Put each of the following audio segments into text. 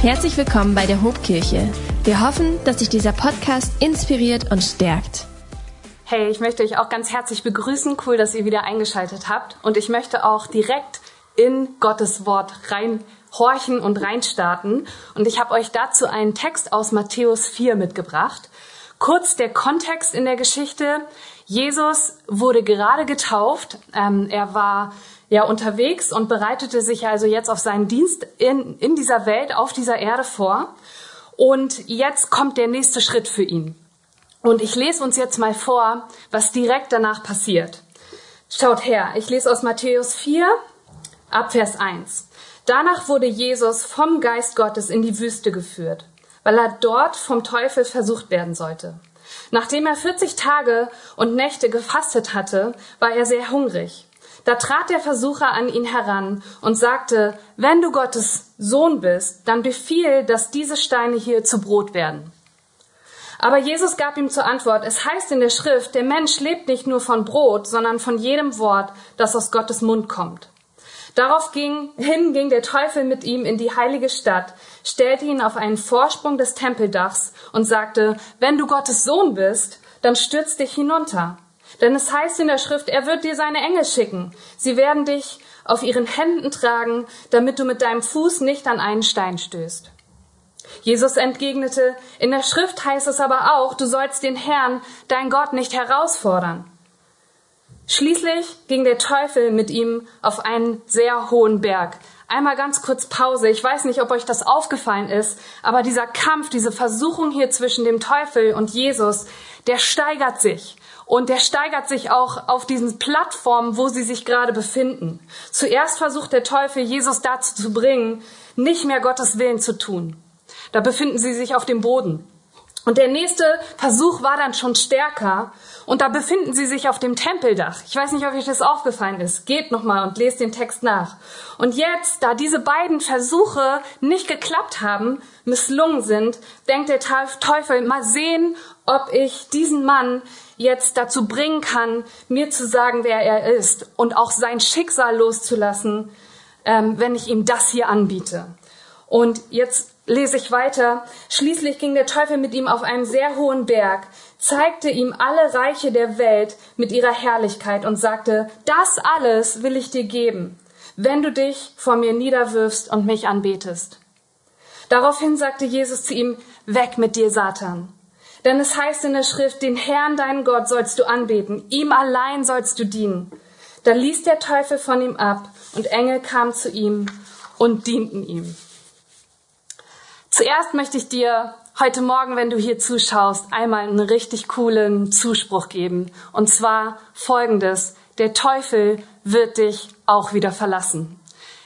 Herzlich willkommen bei der Hobkirche. Wir hoffen, dass sich dieser Podcast inspiriert und stärkt. Hey, ich möchte euch auch ganz herzlich begrüßen. Cool, dass ihr wieder eingeschaltet habt. Und ich möchte auch direkt in Gottes Wort reinhorchen und reinstarten. Und ich habe euch dazu einen Text aus Matthäus 4 mitgebracht. Kurz der Kontext in der Geschichte. Jesus wurde gerade getauft. Ähm, er war ja unterwegs und bereitete sich also jetzt auf seinen Dienst in, in dieser Welt, auf dieser Erde vor. Und jetzt kommt der nächste Schritt für ihn. Und ich lese uns jetzt mal vor, was direkt danach passiert. Schaut her, ich lese aus Matthäus 4, ab Vers 1. Danach wurde Jesus vom Geist Gottes in die Wüste geführt, weil er dort vom Teufel versucht werden sollte. Nachdem er 40 Tage und Nächte gefastet hatte, war er sehr hungrig. Da trat der Versucher an ihn heran und sagte, wenn du Gottes Sohn bist, dann befiehl, dass diese Steine hier zu Brot werden. Aber Jesus gab ihm zur Antwort, es heißt in der Schrift, der Mensch lebt nicht nur von Brot, sondern von jedem Wort, das aus Gottes Mund kommt. Darauf ging, hin ging der Teufel mit ihm in die heilige Stadt, stellte ihn auf einen Vorsprung des Tempeldachs und sagte, wenn du Gottes Sohn bist, dann stürz dich hinunter. Denn es heißt in der Schrift, er wird dir seine Engel schicken. Sie werden dich auf ihren Händen tragen, damit du mit deinem Fuß nicht an einen Stein stößt. Jesus entgegnete, in der Schrift heißt es aber auch, du sollst den Herrn, dein Gott, nicht herausfordern. Schließlich ging der Teufel mit ihm auf einen sehr hohen Berg. Einmal ganz kurz Pause. Ich weiß nicht, ob euch das aufgefallen ist, aber dieser Kampf, diese Versuchung hier zwischen dem Teufel und Jesus, der steigert sich. Und der steigert sich auch auf diesen Plattformen, wo sie sich gerade befinden. Zuerst versucht der Teufel, Jesus dazu zu bringen, nicht mehr Gottes Willen zu tun. Da befinden sie sich auf dem Boden. Und der nächste Versuch war dann schon stärker. Und da befinden sie sich auf dem Tempeldach. Ich weiß nicht, ob euch das aufgefallen ist. Geht nochmal und lest den Text nach. Und jetzt, da diese beiden Versuche nicht geklappt haben, misslungen sind, denkt der Teufel, mal sehen, ob ich diesen Mann jetzt dazu bringen kann, mir zu sagen, wer er ist und auch sein Schicksal loszulassen, ähm, wenn ich ihm das hier anbiete. Und jetzt lese ich weiter. Schließlich ging der Teufel mit ihm auf einen sehr hohen Berg, zeigte ihm alle Reiche der Welt mit ihrer Herrlichkeit und sagte, das alles will ich dir geben, wenn du dich vor mir niederwirfst und mich anbetest. Daraufhin sagte Jesus zu ihm, weg mit dir, Satan. Denn es heißt in der Schrift, den Herrn, deinen Gott, sollst du anbeten, ihm allein sollst du dienen. Da ließ der Teufel von ihm ab und Engel kamen zu ihm und dienten ihm. Zuerst möchte ich dir heute Morgen, wenn du hier zuschaust, einmal einen richtig coolen Zuspruch geben. Und zwar folgendes. Der Teufel wird dich auch wieder verlassen.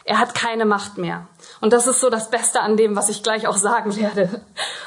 Er hat keine Macht mehr. Und das ist so das Beste an dem, was ich gleich auch sagen werde.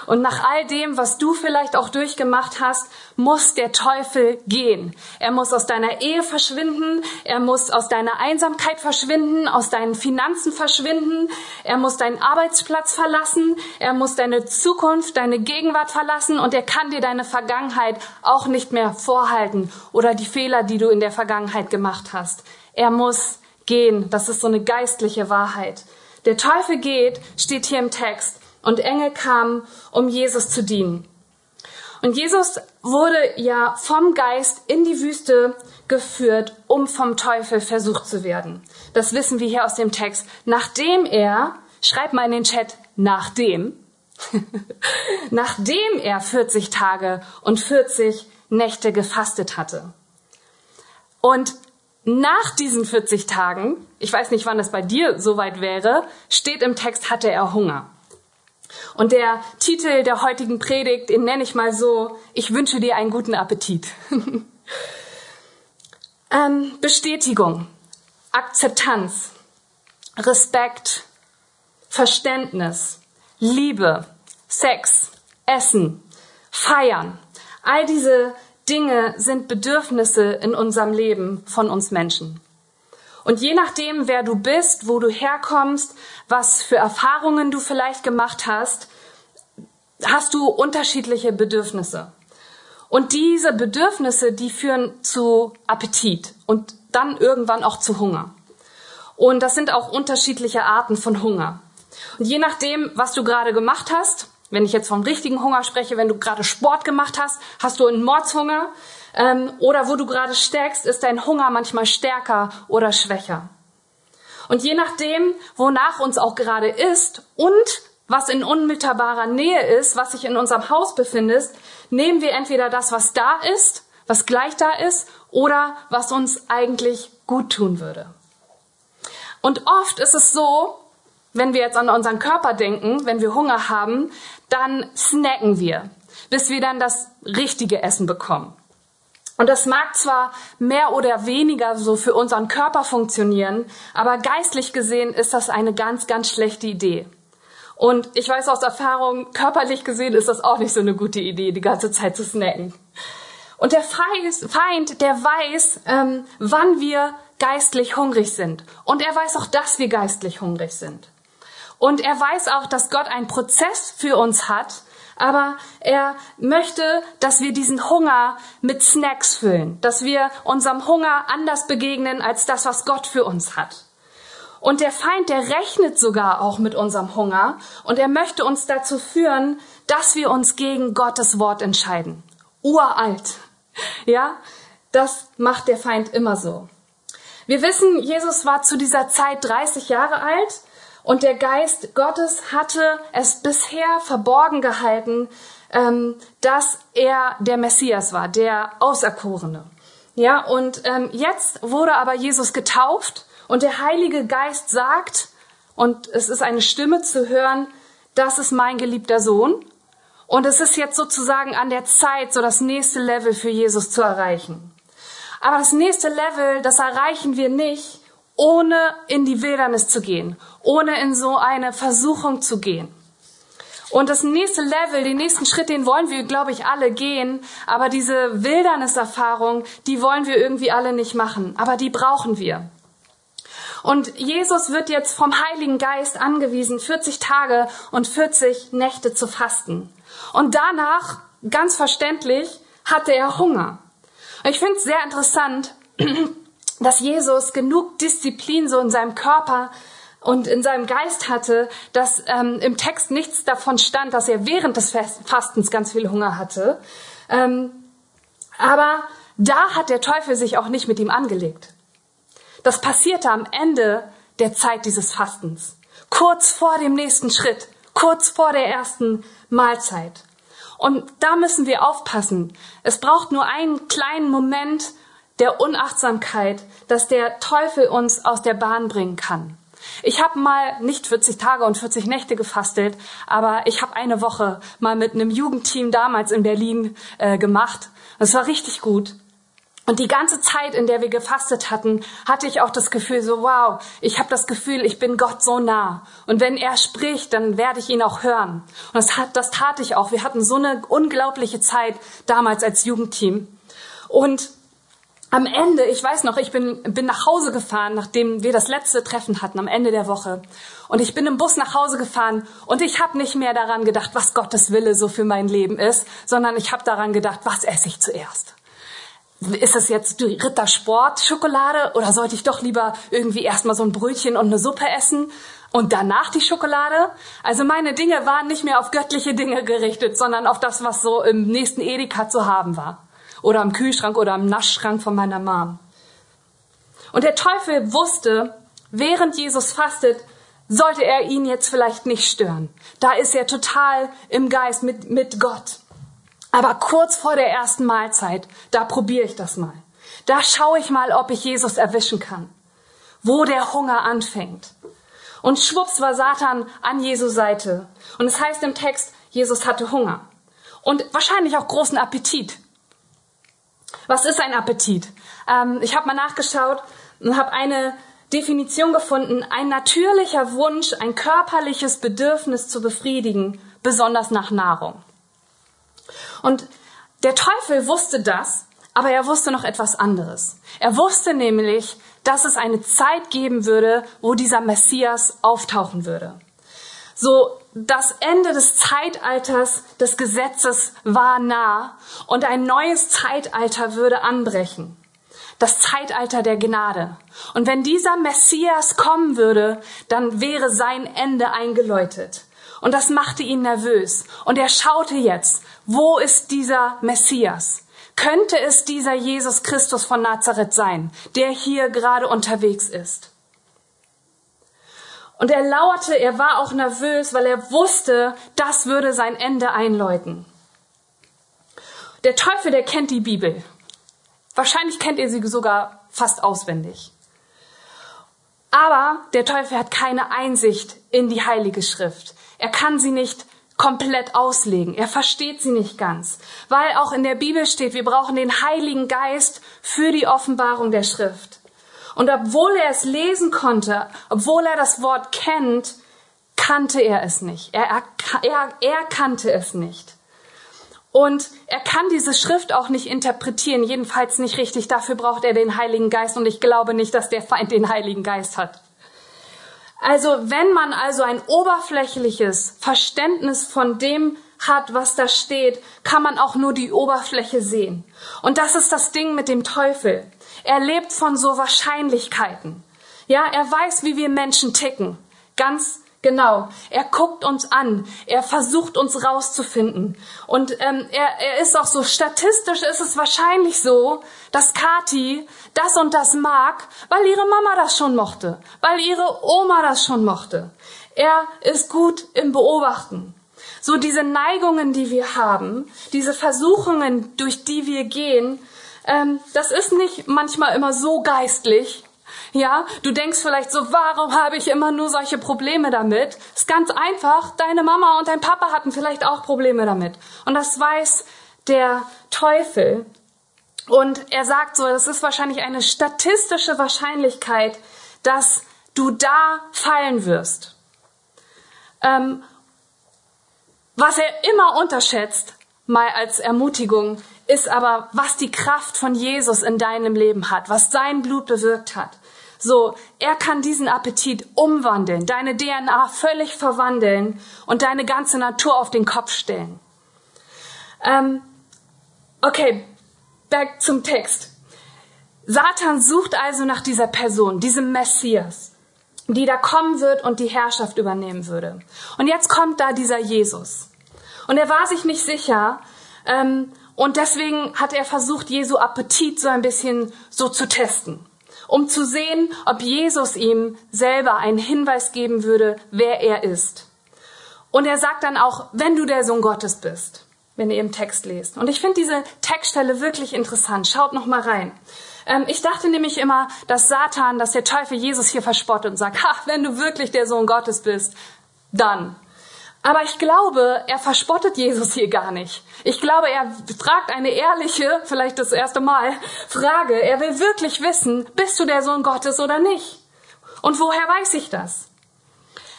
Und nach all dem, was du vielleicht auch durchgemacht hast, muss der Teufel gehen. Er muss aus deiner Ehe verschwinden, er muss aus deiner Einsamkeit verschwinden, aus deinen Finanzen verschwinden, er muss deinen Arbeitsplatz verlassen, er muss deine Zukunft, deine Gegenwart verlassen und er kann dir deine Vergangenheit auch nicht mehr vorhalten oder die Fehler, die du in der Vergangenheit gemacht hast. Er muss gehen. Das ist so eine geistliche Wahrheit. Der Teufel geht, steht hier im Text, und Engel kamen, um Jesus zu dienen. Und Jesus wurde ja vom Geist in die Wüste geführt, um vom Teufel versucht zu werden. Das wissen wir hier aus dem Text. Nachdem er, schreibt mal in den Chat, nachdem, nachdem er 40 Tage und 40 Nächte gefastet hatte. Und nach diesen 40 Tagen, ich weiß nicht, wann es bei dir soweit wäre, steht im Text, hatte er Hunger. Und der Titel der heutigen Predigt, den nenne ich mal so, ich wünsche dir einen guten Appetit. ähm, Bestätigung, Akzeptanz, Respekt, Verständnis, Liebe, Sex, Essen, Feiern. All diese Dinge sind Bedürfnisse in unserem Leben von uns Menschen. Und je nachdem, wer du bist, wo du herkommst, was für Erfahrungen du vielleicht gemacht hast, hast du unterschiedliche Bedürfnisse. Und diese Bedürfnisse, die führen zu Appetit und dann irgendwann auch zu Hunger. Und das sind auch unterschiedliche Arten von Hunger. Und je nachdem, was du gerade gemacht hast, wenn ich jetzt vom richtigen Hunger spreche, wenn du gerade Sport gemacht hast, hast du einen Mordshunger ähm, oder wo du gerade steckst, ist dein Hunger manchmal stärker oder schwächer. Und je nachdem, wonach uns auch gerade ist und was in unmittelbarer Nähe ist, was sich in unserem Haus befindet, nehmen wir entweder das, was da ist, was gleich da ist, oder was uns eigentlich gut tun würde. Und oft ist es so, wenn wir jetzt an unseren Körper denken, wenn wir Hunger haben, dann snacken wir, bis wir dann das richtige Essen bekommen. Und das mag zwar mehr oder weniger so für unseren Körper funktionieren, aber geistlich gesehen ist das eine ganz, ganz schlechte Idee. Und ich weiß aus Erfahrung, körperlich gesehen ist das auch nicht so eine gute Idee, die ganze Zeit zu snacken. Und der Feind, der weiß, ähm, wann wir geistlich hungrig sind. Und er weiß auch, dass wir geistlich hungrig sind. Und er weiß auch, dass Gott einen Prozess für uns hat, aber er möchte, dass wir diesen Hunger mit Snacks füllen, dass wir unserem Hunger anders begegnen als das, was Gott für uns hat. Und der Feind, der rechnet sogar auch mit unserem Hunger und er möchte uns dazu führen, dass wir uns gegen Gottes Wort entscheiden. Uralt. Ja, das macht der Feind immer so. Wir wissen, Jesus war zu dieser Zeit 30 Jahre alt und der Geist Gottes hatte es bisher verborgen gehalten, ähm, dass er der Messias war, der Auserkorene. Ja, und ähm, jetzt wurde aber Jesus getauft und der Heilige Geist sagt, und es ist eine Stimme zu hören, das ist mein geliebter Sohn. Und es ist jetzt sozusagen an der Zeit, so das nächste Level für Jesus zu erreichen. Aber das nächste Level, das erreichen wir nicht, ohne in die Wildernis zu gehen, ohne in so eine Versuchung zu gehen. Und das nächste Level, den nächsten Schritt, den wollen wir, glaube ich, alle gehen. Aber diese Wilderniserfahrung, die wollen wir irgendwie alle nicht machen. Aber die brauchen wir. Und Jesus wird jetzt vom Heiligen Geist angewiesen, 40 Tage und 40 Nächte zu fasten. Und danach, ganz verständlich, hatte er Hunger. Und ich finde es sehr interessant, dass Jesus genug Disziplin so in seinem Körper und in seinem Geist hatte, dass ähm, im Text nichts davon stand, dass er während des Fastens ganz viel Hunger hatte. Ähm, aber da hat der Teufel sich auch nicht mit ihm angelegt. Das passierte am Ende der Zeit dieses Fastens, kurz vor dem nächsten Schritt, kurz vor der ersten Mahlzeit. Und da müssen wir aufpassen. Es braucht nur einen kleinen Moment der Unachtsamkeit, dass der Teufel uns aus der Bahn bringen kann. Ich habe mal nicht 40 Tage und 40 Nächte gefastet, aber ich habe eine Woche mal mit einem Jugendteam damals in Berlin äh, gemacht. Es war richtig gut. Und die ganze Zeit, in der wir gefastet hatten, hatte ich auch das Gefühl, so wow, ich habe das Gefühl, ich bin Gott so nah. Und wenn er spricht, dann werde ich ihn auch hören. Und das, hat, das tat ich auch. Wir hatten so eine unglaubliche Zeit damals als Jugendteam. Und am Ende, ich weiß noch, ich bin, bin nach Hause gefahren, nachdem wir das letzte Treffen hatten, am Ende der Woche. Und ich bin im Bus nach Hause gefahren und ich habe nicht mehr daran gedacht, was Gottes Wille so für mein Leben ist, sondern ich habe daran gedacht, was esse ich zuerst ist es jetzt Rittersport-Schokolade oder sollte ich doch lieber irgendwie erstmal so ein Brötchen und eine Suppe essen und danach die Schokolade? Also meine Dinge waren nicht mehr auf göttliche Dinge gerichtet, sondern auf das, was so im nächsten Edeka zu haben war. Oder am Kühlschrank oder am Naschschrank von meiner Mom. Und der Teufel wusste, während Jesus fastet, sollte er ihn jetzt vielleicht nicht stören. Da ist er total im Geist mit, mit Gott. Aber kurz vor der ersten Mahlzeit, da probiere ich das mal. Da schaue ich mal, ob ich Jesus erwischen kann. Wo der Hunger anfängt. Und schwupps war Satan an Jesu Seite. Und es heißt im Text, Jesus hatte Hunger. Und wahrscheinlich auch großen Appetit. Was ist ein Appetit? Ähm, ich habe mal nachgeschaut und habe eine Definition gefunden. Ein natürlicher Wunsch, ein körperliches Bedürfnis zu befriedigen, besonders nach Nahrung. Und der Teufel wusste das, aber er wusste noch etwas anderes. Er wusste nämlich, dass es eine Zeit geben würde, wo dieser Messias auftauchen würde. So, das Ende des Zeitalters des Gesetzes war nah und ein neues Zeitalter würde anbrechen. das Zeitalter der Gnade. Und wenn dieser Messias kommen würde, dann wäre sein Ende eingeläutet. Und das machte ihn nervös. Und er schaute jetzt, wo ist dieser Messias? Könnte es dieser Jesus Christus von Nazareth sein, der hier gerade unterwegs ist? Und er lauerte, er war auch nervös, weil er wusste, das würde sein Ende einläuten. Der Teufel, der kennt die Bibel. Wahrscheinlich kennt ihr sie sogar fast auswendig. Aber der Teufel hat keine Einsicht in die Heilige Schrift. Er kann sie nicht komplett auslegen. Er versteht sie nicht ganz. Weil auch in der Bibel steht, wir brauchen den Heiligen Geist für die Offenbarung der Schrift. Und obwohl er es lesen konnte, obwohl er das Wort kennt, kannte er es nicht. Er, er, er kannte es nicht. Und er kann diese Schrift auch nicht interpretieren, jedenfalls nicht richtig. Dafür braucht er den Heiligen Geist und ich glaube nicht, dass der Feind den Heiligen Geist hat. Also wenn man also ein oberflächliches Verständnis von dem hat, was da steht, kann man auch nur die Oberfläche sehen. Und das ist das Ding mit dem Teufel. Er lebt von so Wahrscheinlichkeiten. Ja, er weiß, wie wir Menschen ticken. Ganz Genau, er guckt uns an, er versucht uns rauszufinden. Und ähm, er, er ist auch so, statistisch ist es wahrscheinlich so, dass Kati das und das mag, weil ihre Mama das schon mochte, weil ihre Oma das schon mochte. Er ist gut im Beobachten. So diese Neigungen, die wir haben, diese Versuchungen, durch die wir gehen, ähm, das ist nicht manchmal immer so geistlich, ja, du denkst vielleicht so, warum habe ich immer nur solche Probleme damit? Ist ganz einfach, deine Mama und dein Papa hatten vielleicht auch Probleme damit. Und das weiß der Teufel. Und er sagt so, das ist wahrscheinlich eine statistische Wahrscheinlichkeit, dass du da fallen wirst. Ähm, was er immer unterschätzt, mal als Ermutigung, ist aber, was die Kraft von Jesus in deinem Leben hat, was sein Blut bewirkt hat. So, er kann diesen Appetit umwandeln, deine DNA völlig verwandeln und deine ganze Natur auf den Kopf stellen. Ähm, okay, back zum Text. Satan sucht also nach dieser Person, diesem Messias, die da kommen wird und die Herrschaft übernehmen würde. Und jetzt kommt da dieser Jesus. Und er war sich nicht sicher, ähm, und deswegen hat er versucht, Jesu Appetit so ein bisschen so zu testen um zu sehen, ob Jesus ihm selber einen Hinweis geben würde, wer er ist. Und er sagt dann auch, wenn du der Sohn Gottes bist, wenn ihr im Text lest. Und ich finde diese Textstelle wirklich interessant. Schaut noch mal rein. Ähm, ich dachte nämlich immer, dass Satan, dass der Teufel Jesus hier verspottet und sagt, ha, wenn du wirklich der Sohn Gottes bist, dann. Aber ich glaube, er verspottet Jesus hier gar nicht. Ich glaube, er fragt eine ehrliche, vielleicht das erste Mal, Frage. Er will wirklich wissen, bist du der Sohn Gottes oder nicht? Und woher weiß ich das?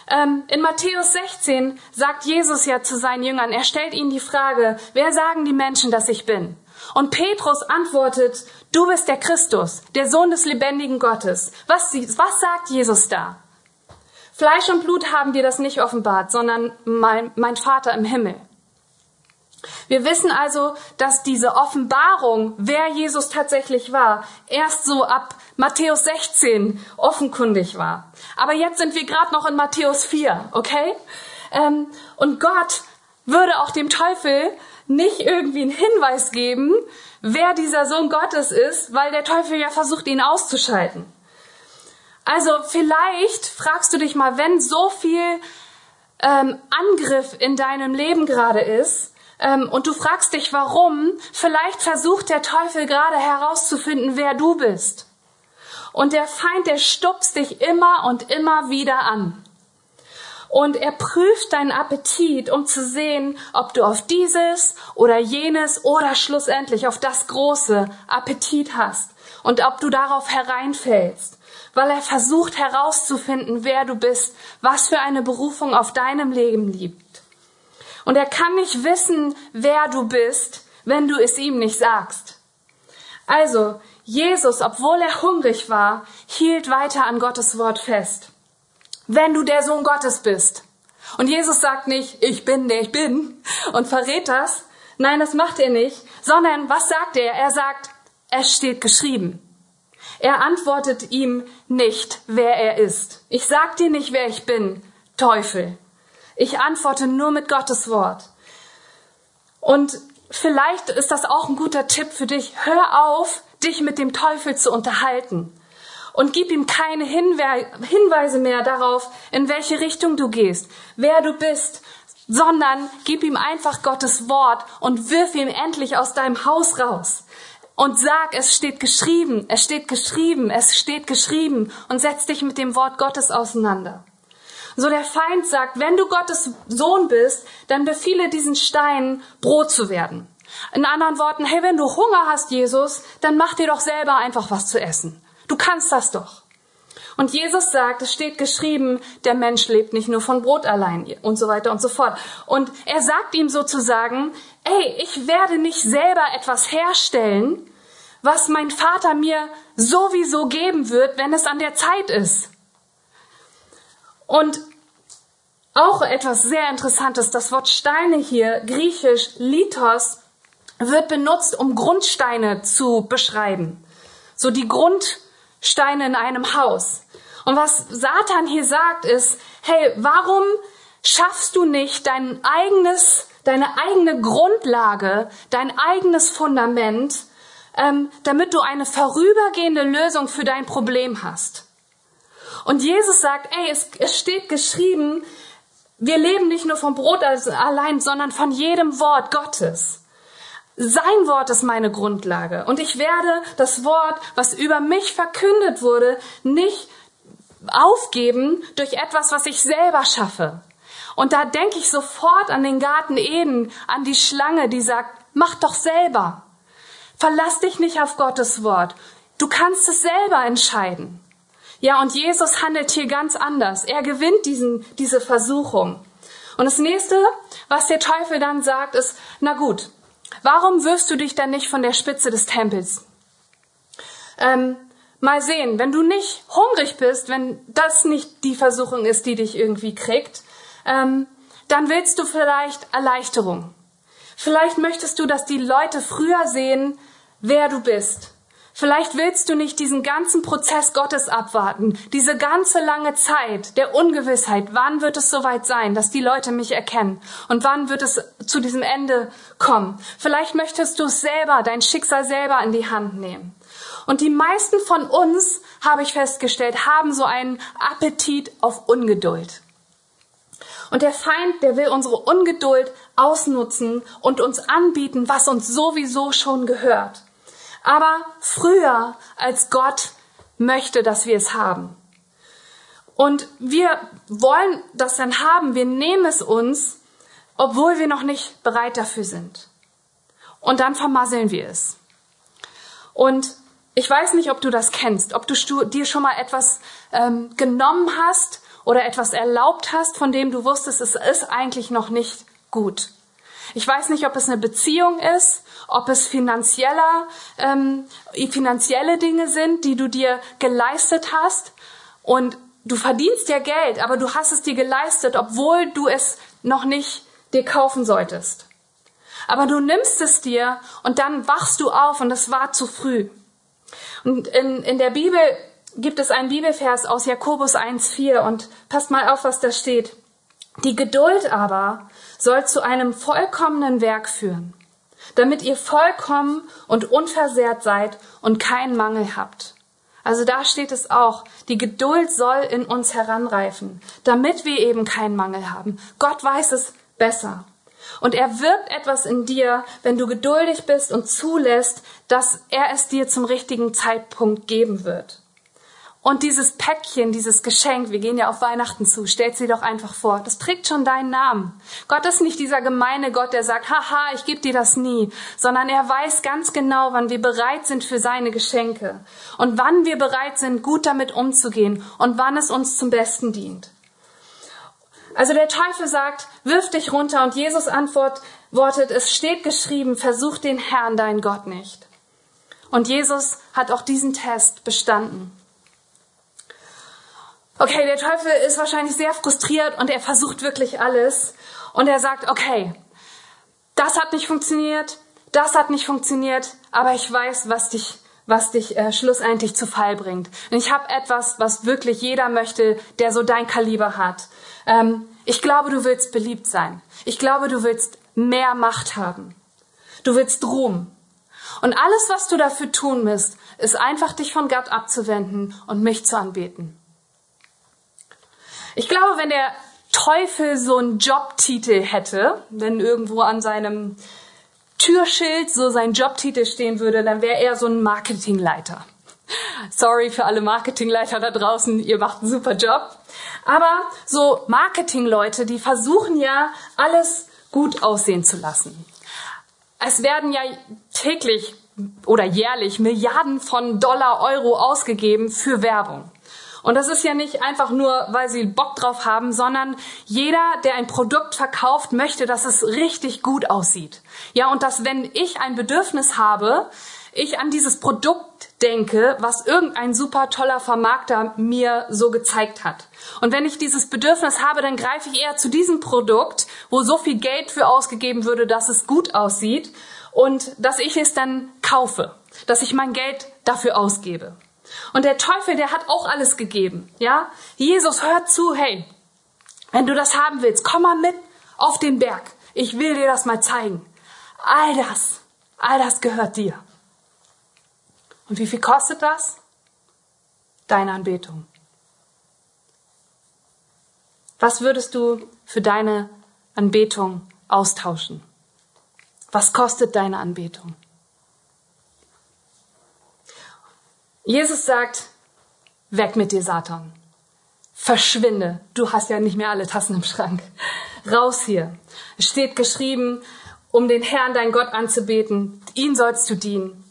Ähm, in Matthäus 16 sagt Jesus ja zu seinen Jüngern, er stellt ihnen die Frage, wer sagen die Menschen, dass ich bin? Und Petrus antwortet, du bist der Christus, der Sohn des lebendigen Gottes. Was, was sagt Jesus da? Fleisch und Blut haben dir das nicht offenbart, sondern mein, mein Vater im Himmel. Wir wissen also, dass diese Offenbarung, wer Jesus tatsächlich war, erst so ab Matthäus 16 offenkundig war. Aber jetzt sind wir gerade noch in Matthäus 4, okay? Ähm, und Gott würde auch dem Teufel nicht irgendwie einen Hinweis geben, wer dieser Sohn Gottes ist, weil der Teufel ja versucht, ihn auszuschalten. Also vielleicht fragst du dich mal, wenn so viel ähm, Angriff in deinem Leben gerade ist, ähm, und du fragst dich, warum, vielleicht versucht der Teufel gerade herauszufinden, wer du bist. Und der Feind, der stupst dich immer und immer wieder an. Und er prüft deinen Appetit, um zu sehen, ob du auf dieses oder jenes oder schlussendlich auf das große Appetit hast und ob du darauf hereinfällst weil er versucht herauszufinden, wer du bist, was für eine Berufung auf deinem Leben liegt. Und er kann nicht wissen, wer du bist, wenn du es ihm nicht sagst. Also, Jesus, obwohl er hungrig war, hielt weiter an Gottes Wort fest. Wenn du der Sohn Gottes bist. Und Jesus sagt nicht, ich bin der ich bin und verrät das. Nein, das macht er nicht, sondern was sagt er? Er sagt, es steht geschrieben. Er antwortet ihm nicht, wer er ist. Ich sag dir nicht, wer ich bin, Teufel. Ich antworte nur mit Gottes Wort. Und vielleicht ist das auch ein guter Tipp für dich. Hör auf, dich mit dem Teufel zu unterhalten. Und gib ihm keine Hinweise mehr darauf, in welche Richtung du gehst, wer du bist, sondern gib ihm einfach Gottes Wort und wirf ihn endlich aus deinem Haus raus. Und sag, es steht geschrieben, es steht geschrieben, es steht geschrieben und setz dich mit dem Wort Gottes auseinander. So der Feind sagt, wenn du Gottes Sohn bist, dann befehle diesen Steinen Brot zu werden. In anderen Worten, hey, wenn du Hunger hast, Jesus, dann mach dir doch selber einfach was zu essen. Du kannst das doch. Und Jesus sagt, es steht geschrieben, der Mensch lebt nicht nur von Brot allein und so weiter und so fort. Und er sagt ihm sozusagen, ey, ich werde nicht selber etwas herstellen, was mein Vater mir sowieso geben wird, wenn es an der Zeit ist. Und auch etwas sehr Interessantes, das Wort Steine hier, griechisch Lithos, wird benutzt, um Grundsteine zu beschreiben. So die Grundsteine in einem Haus. Und was Satan hier sagt ist, hey, warum schaffst du nicht dein eigenes, deine eigene Grundlage, dein eigenes Fundament, ähm, damit du eine vorübergehende Lösung für dein Problem hast? Und Jesus sagt, ey, es, es steht geschrieben, wir leben nicht nur vom Brot allein, sondern von jedem Wort Gottes. Sein Wort ist meine Grundlage. Und ich werde das Wort, was über mich verkündet wurde, nicht aufgeben durch etwas, was ich selber schaffe. Und da denke ich sofort an den Garten Eden, an die Schlange, die sagt, mach doch selber. Verlass dich nicht auf Gottes Wort. Du kannst es selber entscheiden. Ja, und Jesus handelt hier ganz anders. Er gewinnt diesen, diese Versuchung. Und das nächste, was der Teufel dann sagt, ist, na gut, Warum wirfst du dich dann nicht von der Spitze des Tempels? Ähm, mal sehen, wenn du nicht hungrig bist, wenn das nicht die Versuchung ist, die dich irgendwie kriegt, ähm, dann willst du vielleicht Erleichterung. Vielleicht möchtest du, dass die Leute früher sehen, wer du bist. Vielleicht willst du nicht diesen ganzen Prozess Gottes abwarten, diese ganze lange Zeit der Ungewissheit. Wann wird es soweit sein, dass die Leute mich erkennen? Und wann wird es zu diesem Ende kommen? Vielleicht möchtest du es selber, dein Schicksal selber in die Hand nehmen. Und die meisten von uns, habe ich festgestellt, haben so einen Appetit auf Ungeduld. Und der Feind, der will unsere Ungeduld ausnutzen und uns anbieten, was uns sowieso schon gehört aber früher als Gott möchte, dass wir es haben. Und wir wollen das dann haben, wir nehmen es uns, obwohl wir noch nicht bereit dafür sind. Und dann vermasseln wir es. Und ich weiß nicht, ob du das kennst, ob du dir schon mal etwas ähm, genommen hast oder etwas erlaubt hast, von dem du wusstest, es ist eigentlich noch nicht gut. Ich weiß nicht, ob es eine Beziehung ist, ob es finanzieller, ähm, finanzielle Dinge sind, die du dir geleistet hast und du verdienst ja Geld, aber du hast es dir geleistet, obwohl du es noch nicht dir kaufen solltest. Aber du nimmst es dir und dann wachst du auf und es war zu früh. Und in, in der Bibel gibt es einen Bibelvers aus Jakobus 1,4 und passt mal auf, was da steht. Die Geduld aber soll zu einem vollkommenen Werk führen, damit ihr vollkommen und unversehrt seid und keinen Mangel habt. Also da steht es auch, die Geduld soll in uns heranreifen, damit wir eben keinen Mangel haben. Gott weiß es besser. Und er wirkt etwas in dir, wenn du geduldig bist und zulässt, dass er es dir zum richtigen Zeitpunkt geben wird. Und dieses Päckchen, dieses Geschenk, wir gehen ja auf Weihnachten zu, stellt sie doch einfach vor. Das trägt schon deinen Namen. Gott ist nicht dieser gemeine Gott, der sagt, haha, ich gebe dir das nie, sondern er weiß ganz genau, wann wir bereit sind für seine Geschenke und wann wir bereit sind, gut damit umzugehen und wann es uns zum Besten dient. Also der Teufel sagt, wirf dich runter und Jesus antwortet, es steht geschrieben, versuch den Herrn, dein Gott nicht. Und Jesus hat auch diesen Test bestanden. Okay, der Teufel ist wahrscheinlich sehr frustriert und er versucht wirklich alles. Und er sagt, okay, das hat nicht funktioniert, das hat nicht funktioniert, aber ich weiß, was dich was dich äh, schlussendlich zu Fall bringt. Und ich habe etwas, was wirklich jeder möchte, der so dein Kaliber hat. Ähm, ich glaube, du willst beliebt sein. Ich glaube, du willst mehr Macht haben. Du willst Ruhm. Und alles, was du dafür tun musst, ist einfach dich von Gott abzuwenden und mich zu anbeten. Ich glaube, wenn der Teufel so einen Jobtitel hätte, wenn irgendwo an seinem Türschild so sein Jobtitel stehen würde, dann wäre er so ein Marketingleiter. Sorry für alle Marketingleiter da draußen, ihr macht einen super Job. Aber so Marketingleute, die versuchen ja alles gut aussehen zu lassen. Es werden ja täglich oder jährlich Milliarden von Dollar, Euro ausgegeben für Werbung. Und das ist ja nicht einfach nur, weil sie Bock drauf haben, sondern jeder, der ein Produkt verkauft, möchte, dass es richtig gut aussieht. Ja, und dass wenn ich ein Bedürfnis habe, ich an dieses Produkt denke, was irgendein super toller Vermarkter mir so gezeigt hat. Und wenn ich dieses Bedürfnis habe, dann greife ich eher zu diesem Produkt, wo so viel Geld für ausgegeben würde, dass es gut aussieht und dass ich es dann kaufe, dass ich mein Geld dafür ausgebe. Und der Teufel, der hat auch alles gegeben, ja? Jesus, hört zu, hey, wenn du das haben willst, komm mal mit auf den Berg. Ich will dir das mal zeigen. All das, all das gehört dir. Und wie viel kostet das? Deine Anbetung. Was würdest du für deine Anbetung austauschen? Was kostet deine Anbetung? Jesus sagt, weg mit dir, Satan. Verschwinde. Du hast ja nicht mehr alle Tassen im Schrank. Raus hier. Es steht geschrieben, um den Herrn, dein Gott anzubeten. Ihn sollst du dienen.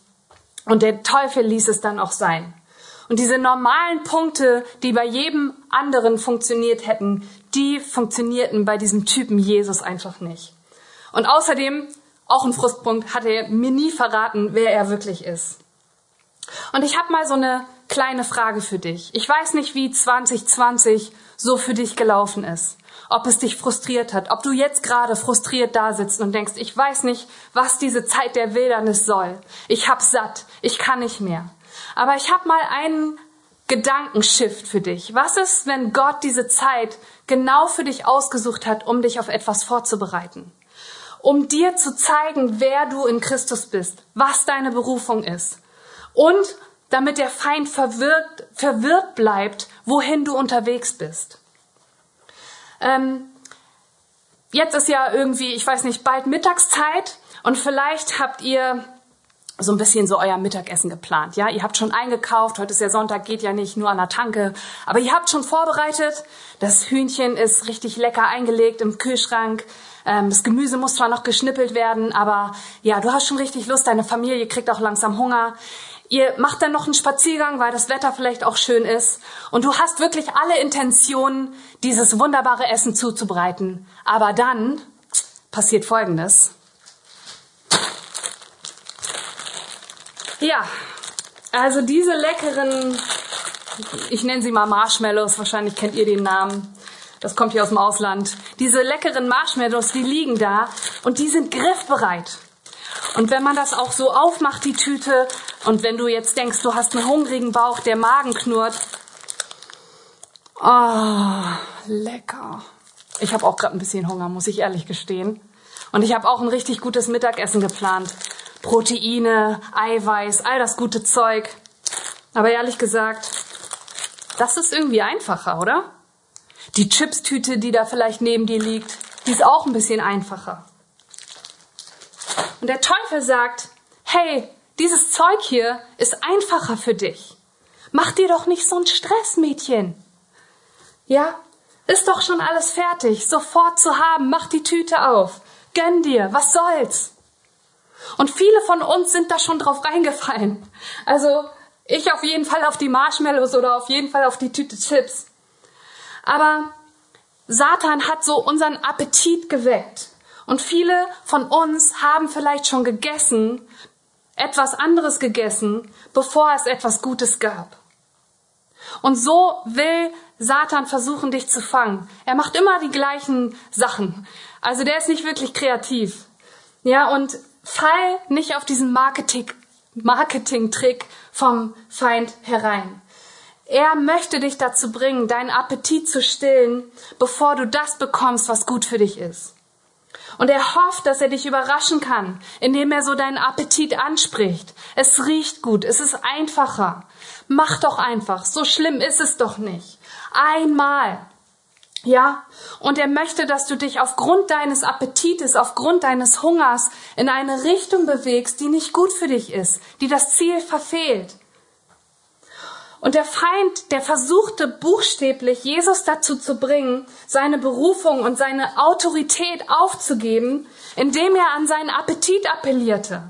Und der Teufel ließ es dann auch sein. Und diese normalen Punkte, die bei jedem anderen funktioniert hätten, die funktionierten bei diesem Typen Jesus einfach nicht. Und außerdem, auch ein Frustpunkt, hat er mir nie verraten, wer er wirklich ist. Und ich habe mal so eine kleine Frage für dich. Ich weiß nicht, wie 2020 so für dich gelaufen ist. Ob es dich frustriert hat, ob du jetzt gerade frustriert da sitzt und denkst, ich weiß nicht, was diese Zeit der Wildernis soll. Ich hab satt, ich kann nicht mehr. Aber ich habe mal einen Gedankenshift für dich. Was ist, wenn Gott diese Zeit genau für dich ausgesucht hat, um dich auf etwas vorzubereiten? Um dir zu zeigen, wer du in Christus bist, was deine Berufung ist und damit der Feind verwirrt, verwirrt bleibt, wohin du unterwegs bist. Ähm, jetzt ist ja irgendwie, ich weiß nicht, bald Mittagszeit und vielleicht habt ihr so ein bisschen so euer Mittagessen geplant. Ja, ihr habt schon eingekauft. Heute ist ja Sonntag, geht ja nicht nur an der Tanke. Aber ihr habt schon vorbereitet. Das Hühnchen ist richtig lecker eingelegt im Kühlschrank. Ähm, das Gemüse muss zwar noch geschnippelt werden, aber ja, du hast schon richtig Lust. Deine Familie kriegt auch langsam Hunger. Ihr macht dann noch einen Spaziergang, weil das Wetter vielleicht auch schön ist. Und du hast wirklich alle Intentionen, dieses wunderbare Essen zuzubereiten. Aber dann passiert Folgendes. Ja, also diese leckeren, ich nenne sie mal Marshmallows, wahrscheinlich kennt ihr den Namen. Das kommt hier aus dem Ausland. Diese leckeren Marshmallows, die liegen da und die sind griffbereit. Und wenn man das auch so aufmacht, die Tüte, und wenn du jetzt denkst, du hast einen hungrigen Bauch, der Magen knurrt, oh, lecker. Ich habe auch gerade ein bisschen Hunger, muss ich ehrlich gestehen. Und ich habe auch ein richtig gutes Mittagessen geplant. Proteine, Eiweiß, all das gute Zeug. Aber ehrlich gesagt, das ist irgendwie einfacher, oder? Die Chipstüte, die da vielleicht neben dir liegt, die ist auch ein bisschen einfacher. Und der Teufel sagt, hey, dieses Zeug hier ist einfacher für dich. Mach dir doch nicht so einen Stress, Mädchen. Ja, ist doch schon alles fertig, sofort zu haben, mach die Tüte auf. Gönn dir, was soll's? Und viele von uns sind da schon drauf reingefallen. Also ich auf jeden Fall auf die Marshmallows oder auf jeden Fall auf die Tüte Chips. Aber Satan hat so unseren Appetit geweckt. Und viele von uns haben vielleicht schon gegessen, etwas anderes gegessen, bevor es etwas Gutes gab. Und so will Satan versuchen, dich zu fangen. Er macht immer die gleichen Sachen. Also der ist nicht wirklich kreativ. Ja, und fall nicht auf diesen Marketing, Marketing-Trick vom Feind herein. Er möchte dich dazu bringen, deinen Appetit zu stillen, bevor du das bekommst, was gut für dich ist. Und er hofft, dass er dich überraschen kann, indem er so deinen Appetit anspricht. Es riecht gut, es ist einfacher. Mach doch einfach, so schlimm ist es doch nicht. Einmal. Ja, und er möchte, dass du dich aufgrund deines Appetites, aufgrund deines Hungers in eine Richtung bewegst, die nicht gut für dich ist, die das Ziel verfehlt. Und der Feind, der versuchte buchstäblich, Jesus dazu zu bringen, seine Berufung und seine Autorität aufzugeben, indem er an seinen Appetit appellierte.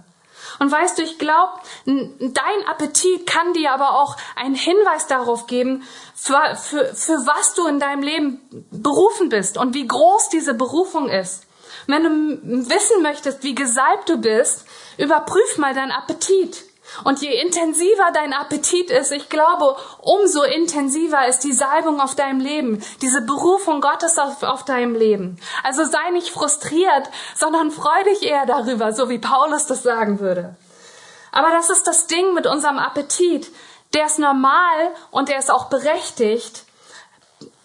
Und weißt du, ich glaube, dein Appetit kann dir aber auch einen Hinweis darauf geben, für, für, für was du in deinem Leben berufen bist und wie groß diese Berufung ist. Wenn du wissen möchtest, wie gesalbt du bist, überprüf mal deinen Appetit. Und je intensiver dein Appetit ist, ich glaube, umso intensiver ist die Salbung auf deinem Leben, diese Berufung Gottes auf, auf deinem Leben. Also sei nicht frustriert, sondern freu dich eher darüber, so wie Paulus das sagen würde. Aber das ist das Ding mit unserem Appetit. Der ist normal und der ist auch berechtigt.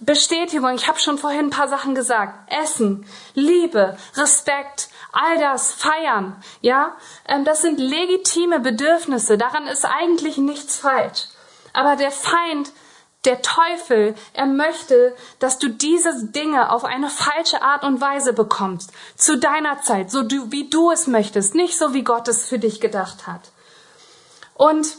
Bestätigung, ich habe schon vorhin ein paar Sachen gesagt. Essen, Liebe, Respekt, all das feiern, ja, ähm, das sind legitime Bedürfnisse. Daran ist eigentlich nichts falsch. Aber der Feind, der Teufel, er möchte, dass du diese Dinge auf eine falsche Art und Weise bekommst. Zu deiner Zeit, so du, wie du es möchtest, nicht so wie Gott es für dich gedacht hat. Und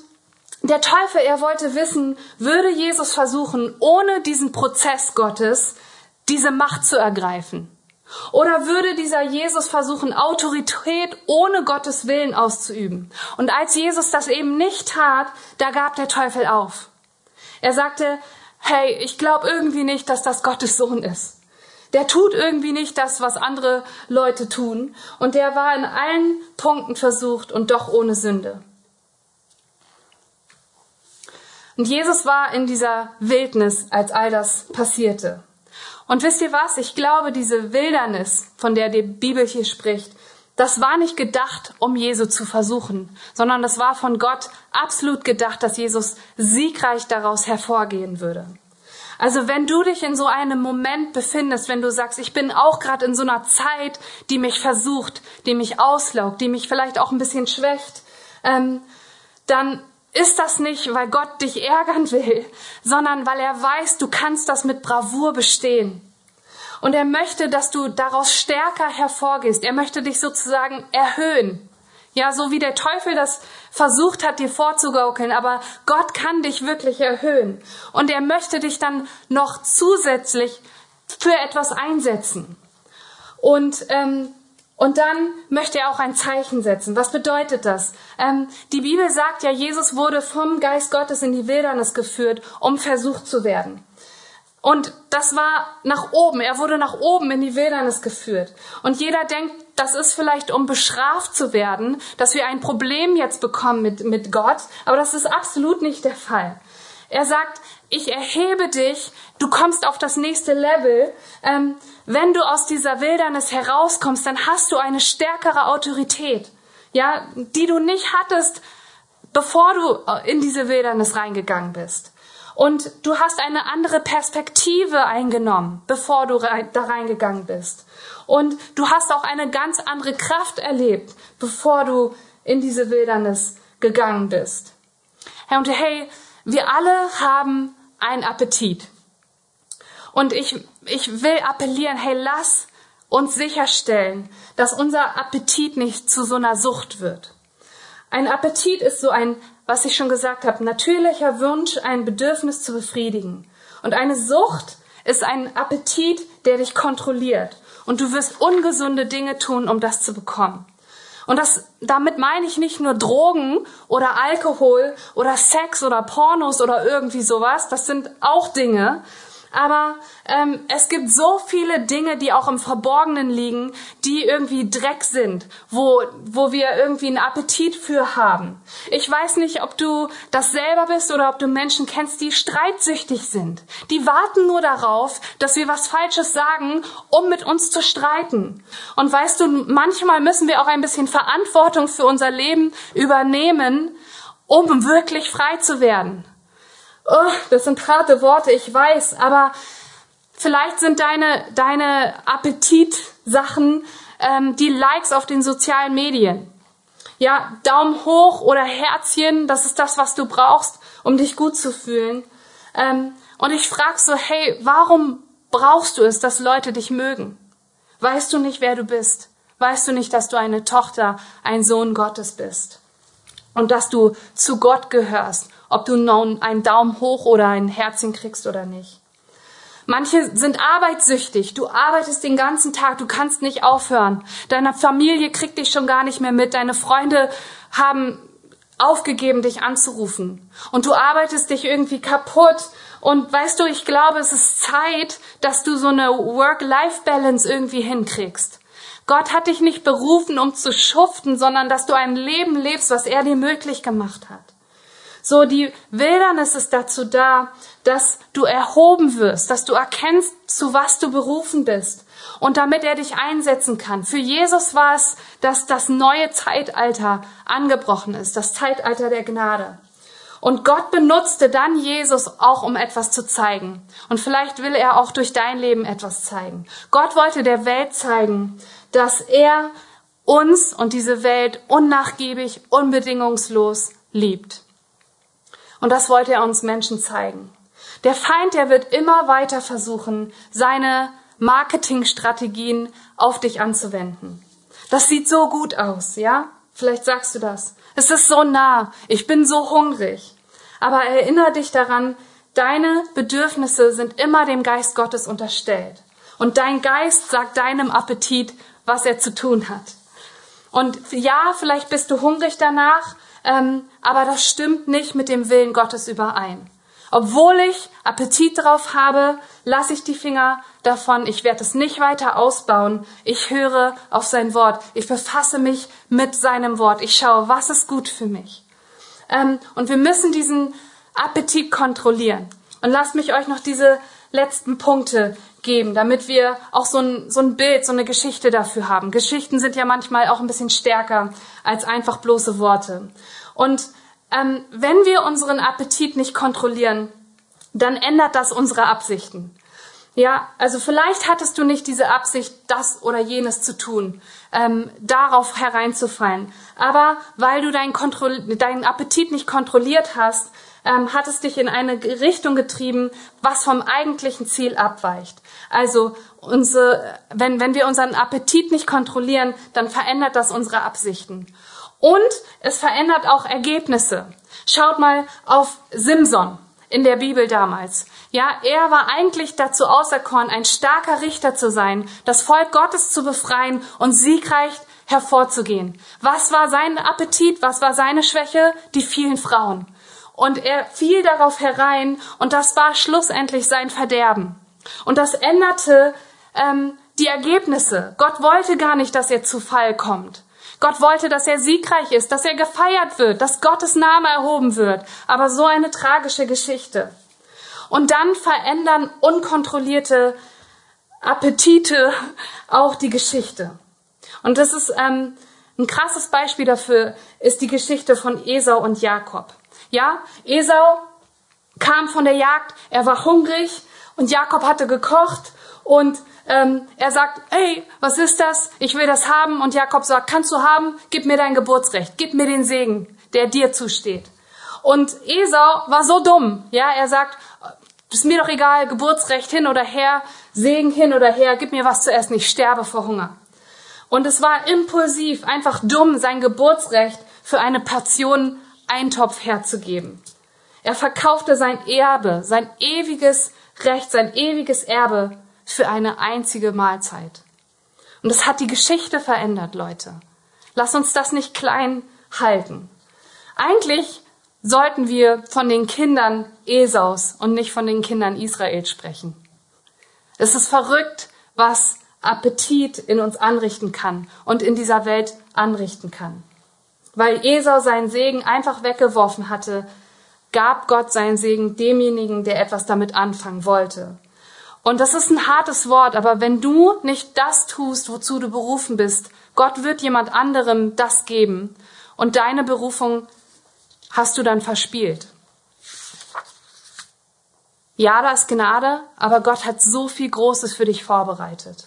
der Teufel, er wollte wissen, würde Jesus versuchen, ohne diesen Prozess Gottes diese Macht zu ergreifen? Oder würde dieser Jesus versuchen, Autorität ohne Gottes Willen auszuüben? Und als Jesus das eben nicht tat, da gab der Teufel auf. Er sagte, hey, ich glaube irgendwie nicht, dass das Gottes Sohn ist. Der tut irgendwie nicht das, was andere Leute tun. Und der war in allen Punkten versucht und doch ohne Sünde. Und Jesus war in dieser Wildnis, als all das passierte. Und wisst ihr was? Ich glaube, diese Wildernis, von der die Bibel hier spricht, das war nicht gedacht, um Jesu zu versuchen, sondern das war von Gott absolut gedacht, dass Jesus siegreich daraus hervorgehen würde. Also wenn du dich in so einem Moment befindest, wenn du sagst, ich bin auch gerade in so einer Zeit, die mich versucht, die mich auslaugt, die mich vielleicht auch ein bisschen schwächt, ähm, dann ist das nicht, weil Gott dich ärgern will, sondern weil er weiß, du kannst das mit Bravour bestehen. Und er möchte, dass du daraus stärker hervorgehst. Er möchte dich sozusagen erhöhen. Ja, so wie der Teufel das versucht hat, dir vorzugaukeln, aber Gott kann dich wirklich erhöhen. Und er möchte dich dann noch zusätzlich für etwas einsetzen. Und ähm, und dann möchte er auch ein Zeichen setzen. Was bedeutet das? Ähm, die Bibel sagt ja, Jesus wurde vom Geist Gottes in die Wildernis geführt, um versucht zu werden. Und das war nach oben. Er wurde nach oben in die Wildernis geführt. Und jeder denkt, das ist vielleicht, um bestraft zu werden, dass wir ein Problem jetzt bekommen mit, mit Gott. Aber das ist absolut nicht der Fall. Er sagt, ich erhebe dich, du kommst auf das nächste Level. Ähm, wenn du aus dieser Wildernis herauskommst, dann hast du eine stärkere Autorität, ja, die du nicht hattest, bevor du in diese Wildernis reingegangen bist. Und du hast eine andere Perspektive eingenommen, bevor du da reingegangen bist. Und du hast auch eine ganz andere Kraft erlebt, bevor du in diese Wildernis gegangen bist. Hey, und hey, wir alle haben einen Appetit. Und ich, ich will appellieren, hey, lass uns sicherstellen, dass unser Appetit nicht zu so einer Sucht wird. Ein Appetit ist so ein, was ich schon gesagt habe, natürlicher Wunsch, ein Bedürfnis zu befriedigen. Und eine Sucht ist ein Appetit, der dich kontrolliert. Und du wirst ungesunde Dinge tun, um das zu bekommen. Und das, damit meine ich nicht nur Drogen oder Alkohol oder Sex oder Pornos oder irgendwie sowas. Das sind auch Dinge. Aber ähm, es gibt so viele Dinge, die auch im Verborgenen liegen, die irgendwie Dreck sind, wo, wo wir irgendwie einen Appetit für haben. Ich weiß nicht, ob du das selber bist oder ob du Menschen kennst, die streitsüchtig sind. Die warten nur darauf, dass wir was Falsches sagen, um mit uns zu streiten. Und weißt du, manchmal müssen wir auch ein bisschen Verantwortung für unser Leben übernehmen, um wirklich frei zu werden. Oh, das sind harte Worte, ich weiß, aber vielleicht sind deine, deine Appetitsachen ähm, die Likes auf den sozialen Medien. Ja, Daumen hoch oder Herzchen, das ist das, was du brauchst, um dich gut zu fühlen. Ähm, und ich frage so, hey, warum brauchst du es, dass Leute dich mögen? Weißt du nicht, wer du bist? Weißt du nicht, dass du eine Tochter, ein Sohn Gottes bist? Und dass du zu Gott gehörst, ob du nun einen Daumen hoch oder ein Herzchen kriegst oder nicht. Manche sind arbeitssüchtig. Du arbeitest den ganzen Tag, du kannst nicht aufhören. Deine Familie kriegt dich schon gar nicht mehr mit. Deine Freunde haben aufgegeben, dich anzurufen. Und du arbeitest dich irgendwie kaputt. Und weißt du, ich glaube, es ist Zeit, dass du so eine Work-Life-Balance irgendwie hinkriegst. Gott hat dich nicht berufen, um zu schuften, sondern dass du ein Leben lebst, was er dir möglich gemacht hat. So, die Wilderness ist dazu da, dass du erhoben wirst, dass du erkennst, zu was du berufen bist und damit er dich einsetzen kann. Für Jesus war es, dass das neue Zeitalter angebrochen ist, das Zeitalter der Gnade. Und Gott benutzte dann Jesus auch, um etwas zu zeigen. Und vielleicht will er auch durch dein Leben etwas zeigen. Gott wollte der Welt zeigen, dass er uns und diese Welt unnachgiebig, unbedingungslos liebt. Und das wollte er uns Menschen zeigen. Der Feind, der wird immer weiter versuchen, seine Marketingstrategien auf dich anzuwenden. Das sieht so gut aus, ja? Vielleicht sagst du das. Es ist so nah. Ich bin so hungrig. Aber erinnere dich daran, deine Bedürfnisse sind immer dem Geist Gottes unterstellt. Und dein Geist sagt deinem Appetit, was er zu tun hat. Und ja, vielleicht bist du hungrig danach, ähm, aber das stimmt nicht mit dem Willen Gottes überein. Obwohl ich Appetit darauf habe, lasse ich die Finger davon. Ich werde es nicht weiter ausbauen. Ich höre auf sein Wort. Ich befasse mich mit seinem Wort. Ich schaue, was ist gut für mich. Ähm, und wir müssen diesen Appetit kontrollieren. Und lasst mich euch noch diese letzten Punkte geben, damit wir auch so ein, so ein Bild, so eine Geschichte dafür haben. Geschichten sind ja manchmal auch ein bisschen stärker als einfach bloße Worte. Und ähm, wenn wir unseren Appetit nicht kontrollieren, dann ändert das unsere Absichten. Ja, also vielleicht hattest du nicht diese Absicht, das oder jenes zu tun, ähm, darauf hereinzufallen. Aber weil du deinen, Kontroll deinen Appetit nicht kontrolliert hast, ähm, hat es dich in eine Richtung getrieben, was vom eigentlichen Ziel abweicht. Also unsere, wenn, wenn wir unseren Appetit nicht kontrollieren, dann verändert das unsere Absichten. Und es verändert auch Ergebnisse. Schaut mal auf Simson in der Bibel damals. Ja, er war eigentlich dazu auserkoren, ein starker Richter zu sein, das Volk Gottes zu befreien und siegreich hervorzugehen. Was war sein Appetit? Was war seine Schwäche? Die vielen Frauen und er fiel darauf herein und das war schlussendlich sein Verderben. Und das änderte ähm, die Ergebnisse. Gott wollte gar nicht, dass er zu Fall kommt. Gott wollte, dass er siegreich ist, dass er gefeiert wird, dass Gottes Name erhoben wird. Aber so eine tragische Geschichte. Und dann verändern unkontrollierte Appetite auch die Geschichte. Und das ist ähm, ein krasses Beispiel dafür, ist die Geschichte von Esau und Jakob. Ja, Esau kam von der Jagd, er war hungrig und Jakob hatte gekocht und ähm, er sagt, hey, was ist das? Ich will das haben. Und Jakob sagt, kannst du haben? Gib mir dein Geburtsrecht, gib mir den Segen, der dir zusteht. Und Esau war so dumm, ja, er sagt, ist mir doch egal, Geburtsrecht hin oder her, Segen hin oder her, gib mir was zu essen, ich sterbe vor Hunger. Und es war impulsiv, einfach dumm, sein Geburtsrecht für eine Portion Eintopf herzugeben. Er verkaufte sein Erbe, sein ewiges Recht, sein ewiges Erbe für eine einzige Mahlzeit. Und das hat die Geschichte verändert, Leute. Lass uns das nicht klein halten. Eigentlich sollten wir von den Kindern Esaus und nicht von den Kindern Israels sprechen. Es ist verrückt, was Appetit in uns anrichten kann und in dieser Welt anrichten kann. Weil Esau seinen Segen einfach weggeworfen hatte, gab Gott seinen Segen demjenigen, der etwas damit anfangen wollte. Und das ist ein hartes Wort, aber wenn du nicht das tust, wozu du berufen bist, Gott wird jemand anderem das geben und deine Berufung hast du dann verspielt? Ja, da ist Gnade, aber Gott hat so viel Großes für dich vorbereitet.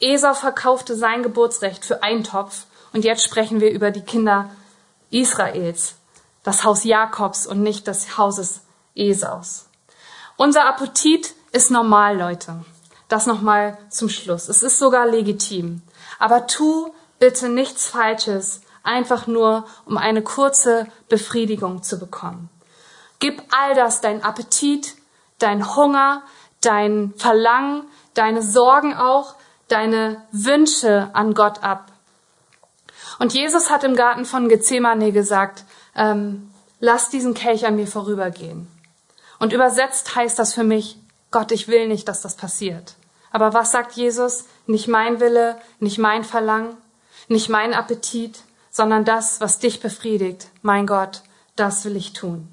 Esau verkaufte sein Geburtsrecht für einen Topf und jetzt sprechen wir über die Kinder Israels, das Haus Jakobs und nicht des Hauses Esaus. Unser Appetit ist normal, Leute. Das nochmal zum Schluss. Es ist sogar legitim. Aber tu bitte nichts Falsches, einfach nur, um eine kurze Befriedigung zu bekommen. Gib all das, dein Appetit, dein Hunger, dein Verlangen, deine Sorgen auch, deine Wünsche an Gott ab. Und Jesus hat im Garten von Gethsemane gesagt, ähm, lass diesen Kelch an mir vorübergehen. Und übersetzt heißt das für mich, Gott, ich will nicht, dass das passiert. Aber was sagt Jesus? Nicht mein Wille, nicht mein Verlangen, nicht mein Appetit, sondern das, was dich befriedigt. Mein Gott, das will ich tun.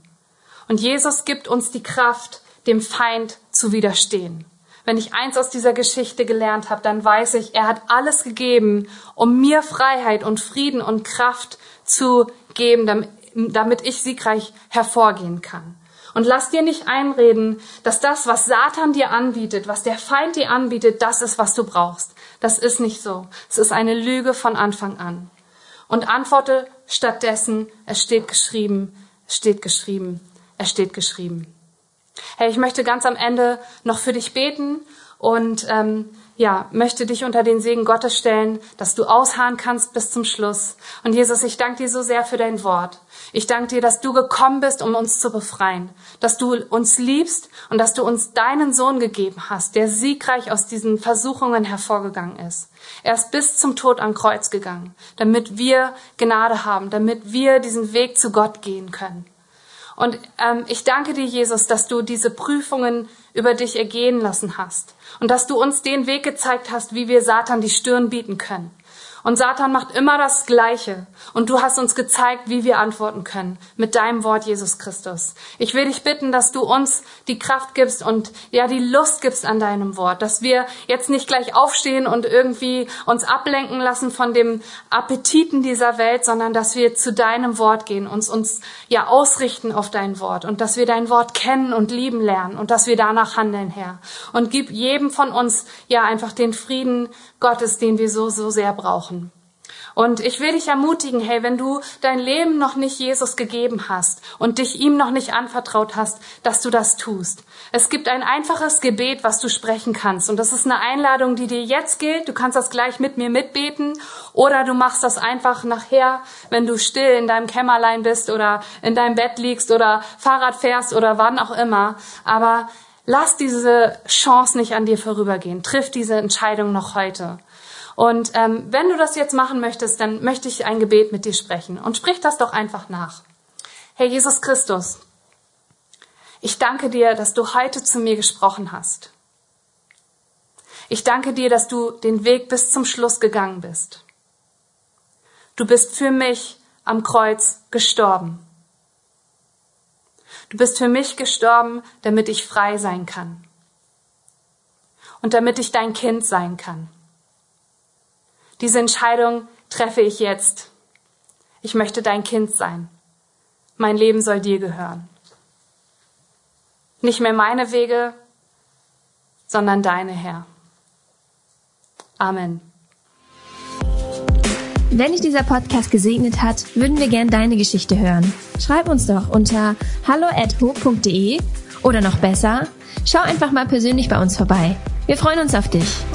Und Jesus gibt uns die Kraft, dem Feind zu widerstehen. Wenn ich eins aus dieser Geschichte gelernt habe, dann weiß ich, er hat alles gegeben, um mir Freiheit und Frieden und Kraft zu geben, damit ich siegreich hervorgehen kann. Und lass dir nicht einreden, dass das, was Satan dir anbietet, was der Feind dir anbietet, das ist, was du brauchst. Das ist nicht so. Es ist eine Lüge von Anfang an. Und antworte stattdessen, es steht geschrieben, es steht geschrieben, es steht geschrieben. Hey, ich möchte ganz am Ende noch für dich beten und ähm, ja, möchte dich unter den Segen Gottes stellen, dass du ausharren kannst bis zum Schluss. Und Jesus, ich danke dir so sehr für dein Wort. Ich danke dir, dass du gekommen bist, um uns zu befreien, dass du uns liebst und dass du uns deinen Sohn gegeben hast, der siegreich aus diesen Versuchungen hervorgegangen ist. Er ist bis zum Tod am Kreuz gegangen, damit wir Gnade haben, damit wir diesen Weg zu Gott gehen können. Und ähm, ich danke dir, Jesus, dass du diese Prüfungen über dich ergehen lassen hast und dass du uns den Weg gezeigt hast, wie wir Satan die Stirn bieten können. Und Satan macht immer das Gleiche. Und du hast uns gezeigt, wie wir antworten können mit deinem Wort, Jesus Christus. Ich will dich bitten, dass du uns die Kraft gibst und ja, die Lust gibst an deinem Wort, dass wir jetzt nicht gleich aufstehen und irgendwie uns ablenken lassen von dem Appetiten dieser Welt, sondern dass wir zu deinem Wort gehen, uns uns ja ausrichten auf dein Wort und dass wir dein Wort kennen und lieben lernen und dass wir danach handeln, Herr. Und gib jedem von uns ja einfach den Frieden Gottes, den wir so, so sehr brauchen. Und ich will dich ermutigen, hey, wenn du dein Leben noch nicht Jesus gegeben hast und dich ihm noch nicht anvertraut hast, dass du das tust. Es gibt ein einfaches Gebet, was du sprechen kannst. Und das ist eine Einladung, die dir jetzt gilt. Du kannst das gleich mit mir mitbeten. Oder du machst das einfach nachher, wenn du still in deinem Kämmerlein bist oder in deinem Bett liegst oder Fahrrad fährst oder wann auch immer. Aber lass diese Chance nicht an dir vorübergehen. Triff diese Entscheidung noch heute. Und ähm, wenn du das jetzt machen möchtest, dann möchte ich ein Gebet mit dir sprechen. Und sprich das doch einfach nach. Herr Jesus Christus, ich danke dir, dass du heute zu mir gesprochen hast. Ich danke dir, dass du den Weg bis zum Schluss gegangen bist. Du bist für mich am Kreuz gestorben. Du bist für mich gestorben, damit ich frei sein kann und damit ich dein Kind sein kann. Diese Entscheidung treffe ich jetzt. Ich möchte dein Kind sein. Mein Leben soll dir gehören. Nicht mehr meine Wege, sondern deine, Herr. Amen. Wenn dich dieser Podcast gesegnet hat, würden wir gern deine Geschichte hören. Schreib uns doch unter hallo@ho.de oder noch besser, schau einfach mal persönlich bei uns vorbei. Wir freuen uns auf dich.